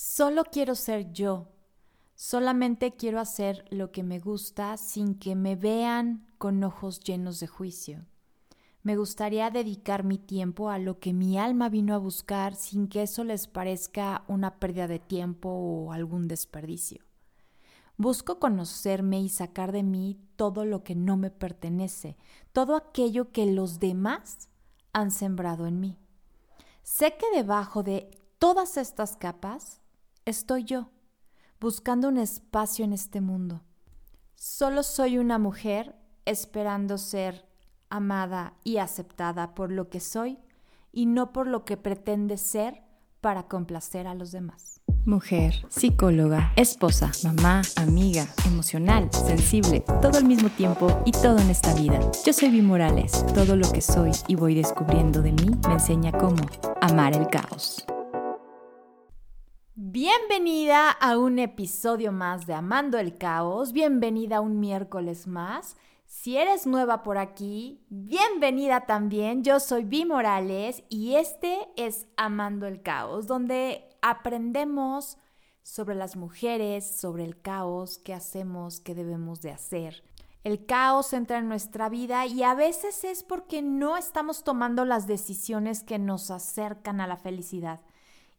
Solo quiero ser yo. Solamente quiero hacer lo que me gusta sin que me vean con ojos llenos de juicio. Me gustaría dedicar mi tiempo a lo que mi alma vino a buscar sin que eso les parezca una pérdida de tiempo o algún desperdicio. Busco conocerme y sacar de mí todo lo que no me pertenece, todo aquello que los demás han sembrado en mí. Sé que debajo de todas estas capas estoy yo, buscando un espacio en este mundo. Solo soy una mujer esperando ser amada y aceptada por lo que soy y no por lo que pretende ser para complacer a los demás mujer, psicóloga, esposa, mamá, amiga, emocional, sensible, todo al mismo tiempo y todo en esta vida. Yo soy Vi Morales. Todo lo que soy y voy descubriendo de mí me enseña cómo amar el caos. Bienvenida a un episodio más de Amando el Caos. Bienvenida a un miércoles más. Si eres nueva por aquí, bienvenida también. Yo soy Vi Morales y este es Amando el Caos, donde aprendemos sobre las mujeres, sobre el caos, qué hacemos, qué debemos de hacer. El caos entra en nuestra vida y a veces es porque no estamos tomando las decisiones que nos acercan a la felicidad.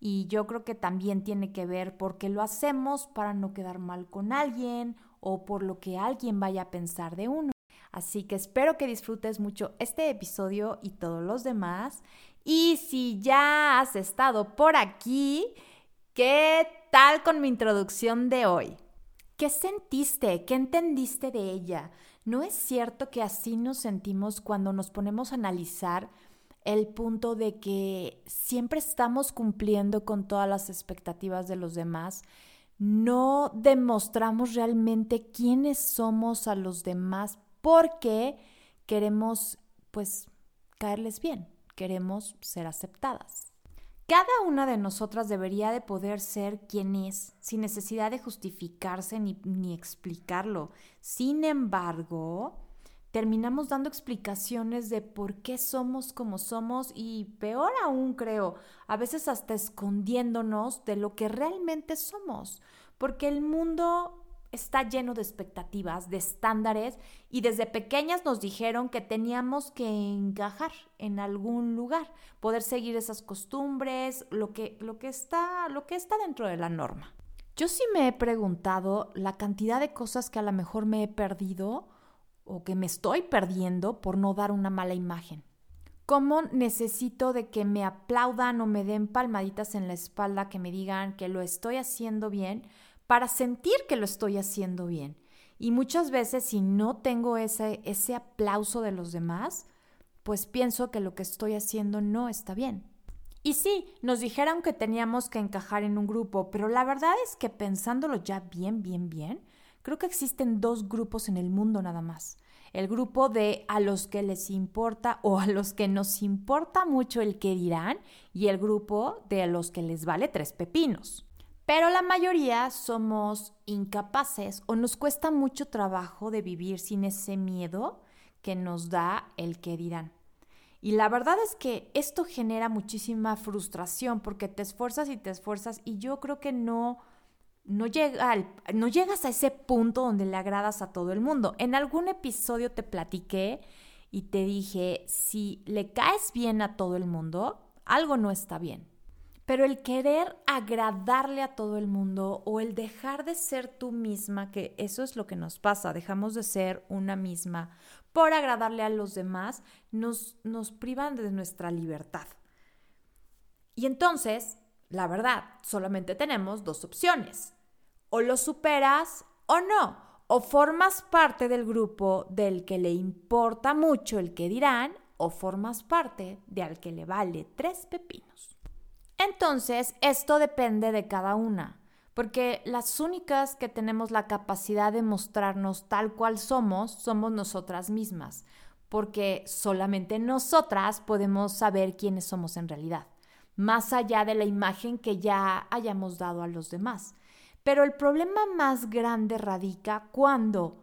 Y yo creo que también tiene que ver porque lo hacemos para no quedar mal con alguien o por lo que alguien vaya a pensar de uno. Así que espero que disfrutes mucho este episodio y todos los demás. Y si ya has estado por aquí, ¿qué tal con mi introducción de hoy? ¿Qué sentiste? ¿Qué entendiste de ella? ¿No es cierto que así nos sentimos cuando nos ponemos a analizar el punto de que siempre estamos cumpliendo con todas las expectativas de los demás? No demostramos realmente quiénes somos a los demás porque queremos pues caerles bien queremos ser aceptadas. Cada una de nosotras debería de poder ser quien es, sin necesidad de justificarse ni, ni explicarlo. Sin embargo, terminamos dando explicaciones de por qué somos como somos y peor aún creo, a veces hasta escondiéndonos de lo que realmente somos, porque el mundo está lleno de expectativas, de estándares y desde pequeñas nos dijeron que teníamos que encajar en algún lugar, poder seguir esas costumbres, lo que, lo que, está, lo que está dentro de la norma. Yo sí me he preguntado la cantidad de cosas que a lo mejor me he perdido o que me estoy perdiendo por no dar una mala imagen. ¿Cómo necesito de que me aplaudan o me den palmaditas en la espalda, que me digan que lo estoy haciendo bien? para sentir que lo estoy haciendo bien. Y muchas veces si no tengo ese, ese aplauso de los demás, pues pienso que lo que estoy haciendo no está bien. Y sí, nos dijeron que teníamos que encajar en un grupo, pero la verdad es que pensándolo ya bien, bien, bien, creo que existen dos grupos en el mundo nada más. El grupo de a los que les importa o a los que nos importa mucho el que dirán y el grupo de a los que les vale tres pepinos. Pero la mayoría somos incapaces o nos cuesta mucho trabajo de vivir sin ese miedo que nos da el que dirán. Y la verdad es que esto genera muchísima frustración porque te esfuerzas y te esfuerzas y yo creo que no, no, llega no llegas a ese punto donde le agradas a todo el mundo. En algún episodio te platiqué y te dije, si le caes bien a todo el mundo, algo no está bien. Pero el querer agradarle a todo el mundo o el dejar de ser tú misma, que eso es lo que nos pasa, dejamos de ser una misma por agradarle a los demás, nos, nos privan de nuestra libertad. Y entonces, la verdad, solamente tenemos dos opciones. O lo superas o no. O formas parte del grupo del que le importa mucho el que dirán, o formas parte de al que le vale tres pepinos. Entonces, esto depende de cada una, porque las únicas que tenemos la capacidad de mostrarnos tal cual somos somos nosotras mismas, porque solamente nosotras podemos saber quiénes somos en realidad, más allá de la imagen que ya hayamos dado a los demás. Pero el problema más grande radica cuando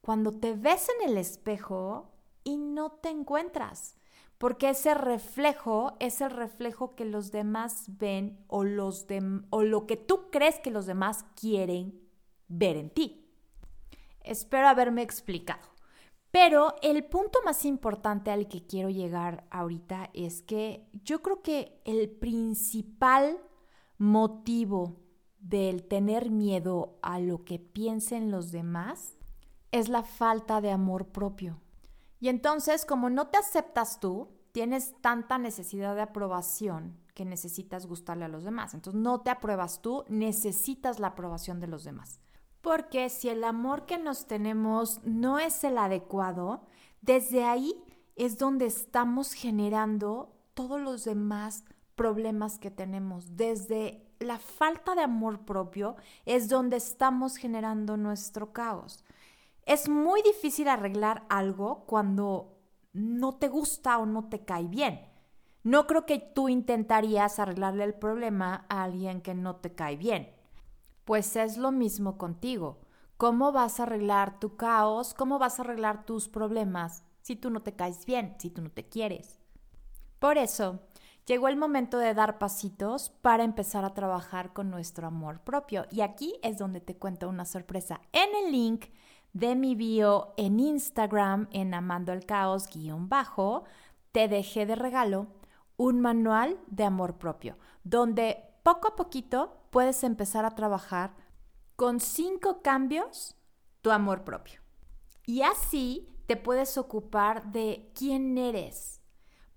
cuando te ves en el espejo y no te encuentras porque ese reflejo es el reflejo que los demás ven o, los o lo que tú crees que los demás quieren ver en ti. Espero haberme explicado. Pero el punto más importante al que quiero llegar ahorita es que yo creo que el principal motivo del tener miedo a lo que piensen los demás es la falta de amor propio. Y entonces, como no te aceptas tú, tienes tanta necesidad de aprobación que necesitas gustarle a los demás. Entonces, no te apruebas tú, necesitas la aprobación de los demás. Porque si el amor que nos tenemos no es el adecuado, desde ahí es donde estamos generando todos los demás problemas que tenemos. Desde la falta de amor propio es donde estamos generando nuestro caos. Es muy difícil arreglar algo cuando no te gusta o no te cae bien. No creo que tú intentarías arreglarle el problema a alguien que no te cae bien. Pues es lo mismo contigo. ¿Cómo vas a arreglar tu caos? ¿Cómo vas a arreglar tus problemas si tú no te caes bien, si tú no te quieres? Por eso, llegó el momento de dar pasitos para empezar a trabajar con nuestro amor propio. Y aquí es donde te cuento una sorpresa. En el link de mi bio en Instagram, en Amando el Caos guion bajo, te dejé de regalo un manual de amor propio, donde poco a poquito puedes empezar a trabajar con cinco cambios tu amor propio. Y así te puedes ocupar de quién eres,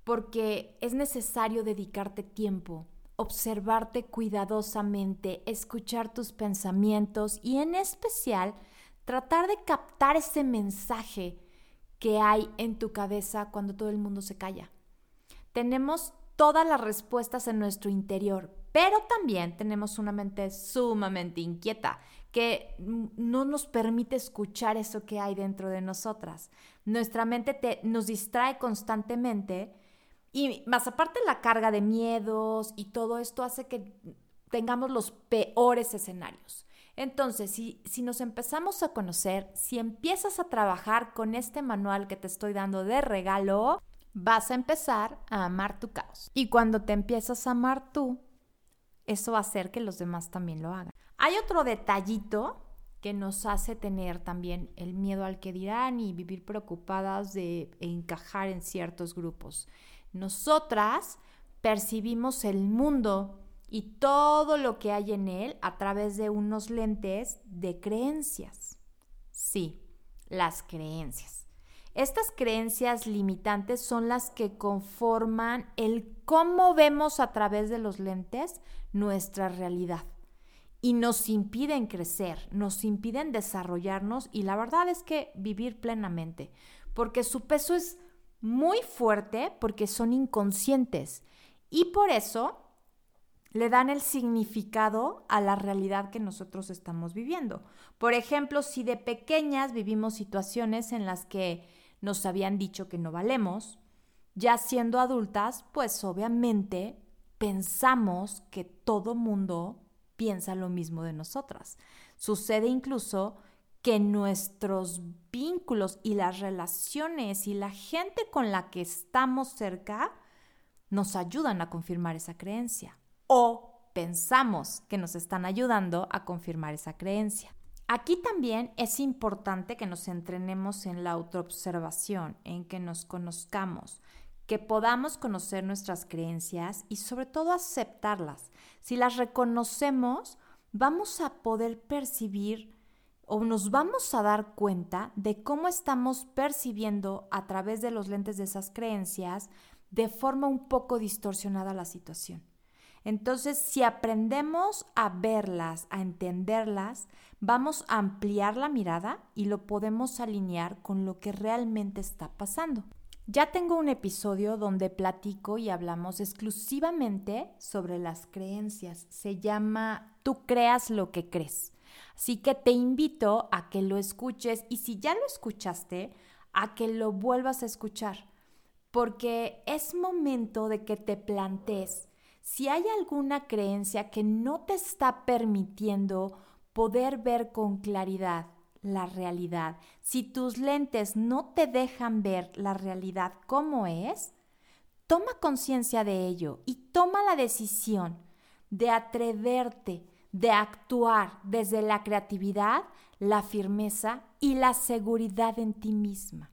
porque es necesario dedicarte tiempo, observarte cuidadosamente, escuchar tus pensamientos y en especial tratar de captar ese mensaje que hay en tu cabeza cuando todo el mundo se calla. Tenemos todas las respuestas en nuestro interior, pero también tenemos una mente sumamente inquieta que no nos permite escuchar eso que hay dentro de nosotras. Nuestra mente te, nos distrae constantemente y más aparte la carga de miedos y todo esto hace que tengamos los peores escenarios. Entonces, si, si nos empezamos a conocer, si empiezas a trabajar con este manual que te estoy dando de regalo, vas a empezar a amar tu caos. Y cuando te empiezas a amar tú, eso va a hacer que los demás también lo hagan. Hay otro detallito que nos hace tener también el miedo al que dirán y vivir preocupadas de encajar en ciertos grupos. Nosotras percibimos el mundo y todo lo que hay en él a través de unos lentes de creencias. Sí, las creencias. Estas creencias limitantes son las que conforman el cómo vemos a través de los lentes nuestra realidad y nos impiden crecer, nos impiden desarrollarnos y la verdad es que vivir plenamente, porque su peso es muy fuerte porque son inconscientes y por eso le dan el significado a la realidad que nosotros estamos viviendo. Por ejemplo, si de pequeñas vivimos situaciones en las que nos habían dicho que no valemos, ya siendo adultas, pues obviamente pensamos que todo mundo piensa lo mismo de nosotras. Sucede incluso que nuestros vínculos y las relaciones y la gente con la que estamos cerca nos ayudan a confirmar esa creencia o pensamos que nos están ayudando a confirmar esa creencia. Aquí también es importante que nos entrenemos en la autoobservación, en que nos conozcamos, que podamos conocer nuestras creencias y sobre todo aceptarlas. Si las reconocemos, vamos a poder percibir o nos vamos a dar cuenta de cómo estamos percibiendo a través de los lentes de esas creencias de forma un poco distorsionada la situación. Entonces, si aprendemos a verlas, a entenderlas, vamos a ampliar la mirada y lo podemos alinear con lo que realmente está pasando. Ya tengo un episodio donde platico y hablamos exclusivamente sobre las creencias. Se llama Tú creas lo que crees. Así que te invito a que lo escuches y si ya lo escuchaste, a que lo vuelvas a escuchar. Porque es momento de que te plantees si hay alguna creencia que no te está permitiendo poder ver con claridad la realidad, si tus lentes no te dejan ver la realidad como es, toma conciencia de ello y toma la decisión de atreverte, de actuar desde la creatividad, la firmeza y la seguridad en ti misma.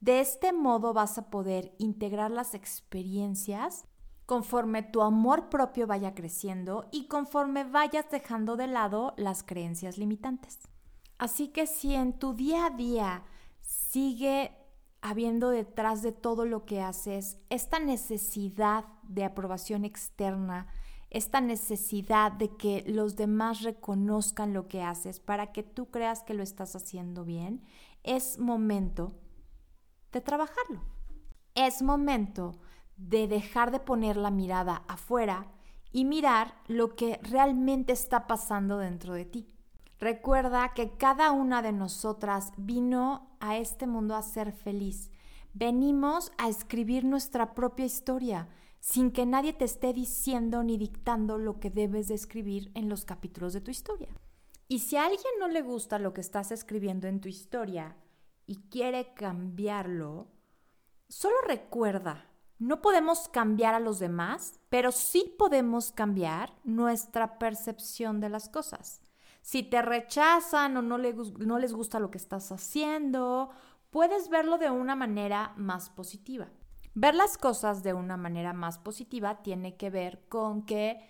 De este modo vas a poder integrar las experiencias conforme tu amor propio vaya creciendo y conforme vayas dejando de lado las creencias limitantes. Así que si en tu día a día sigue habiendo detrás de todo lo que haces esta necesidad de aprobación externa, esta necesidad de que los demás reconozcan lo que haces para que tú creas que lo estás haciendo bien, es momento de trabajarlo. Es momento de dejar de poner la mirada afuera y mirar lo que realmente está pasando dentro de ti. Recuerda que cada una de nosotras vino a este mundo a ser feliz. Venimos a escribir nuestra propia historia sin que nadie te esté diciendo ni dictando lo que debes de escribir en los capítulos de tu historia. Y si a alguien no le gusta lo que estás escribiendo en tu historia y quiere cambiarlo, solo recuerda, no podemos cambiar a los demás, pero sí podemos cambiar nuestra percepción de las cosas. Si te rechazan o no, no les gusta lo que estás haciendo, puedes verlo de una manera más positiva. Ver las cosas de una manera más positiva tiene que ver con que,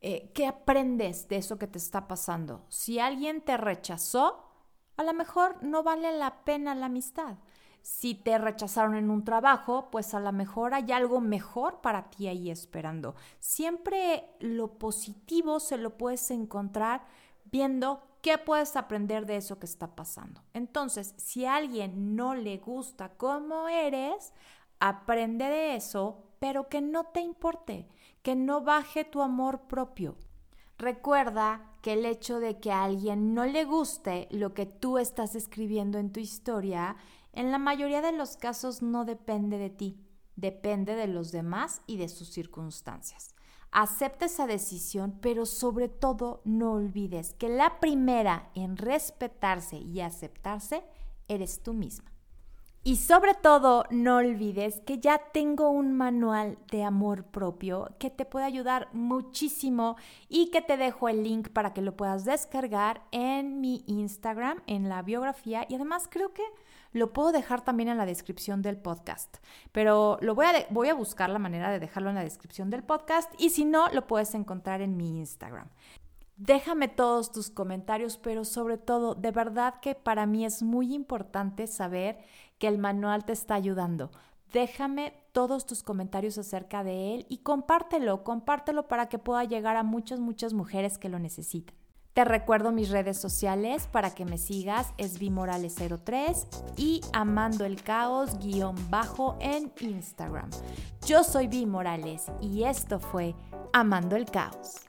eh, ¿qué aprendes de eso que te está pasando? Si alguien te rechazó, a lo mejor no vale la pena la amistad. Si te rechazaron en un trabajo, pues a lo mejor hay algo mejor para ti ahí esperando. Siempre lo positivo se lo puedes encontrar viendo qué puedes aprender de eso que está pasando. Entonces, si a alguien no le gusta cómo eres, Aprende de eso, pero que no te importe, que no baje tu amor propio. Recuerda que el hecho de que a alguien no le guste lo que tú estás escribiendo en tu historia, en la mayoría de los casos no depende de ti, depende de los demás y de sus circunstancias. Acepta esa decisión, pero sobre todo no olvides que la primera en respetarse y aceptarse eres tú misma. Y sobre todo, no olvides que ya tengo un manual de amor propio que te puede ayudar muchísimo y que te dejo el link para que lo puedas descargar en mi Instagram, en la biografía y además creo que lo puedo dejar también en la descripción del podcast. Pero lo voy a, voy a buscar la manera de dejarlo en la descripción del podcast y si no, lo puedes encontrar en mi Instagram. Déjame todos tus comentarios, pero sobre todo, de verdad que para mí es muy importante saber que el manual te está ayudando. Déjame todos tus comentarios acerca de él y compártelo, compártelo para que pueda llegar a muchas, muchas mujeres que lo necesitan. Te recuerdo mis redes sociales para que me sigas, es Bimorales03 y Amando el Caos guion bajo en Instagram. Yo soy Bimorales y esto fue Amando el Caos.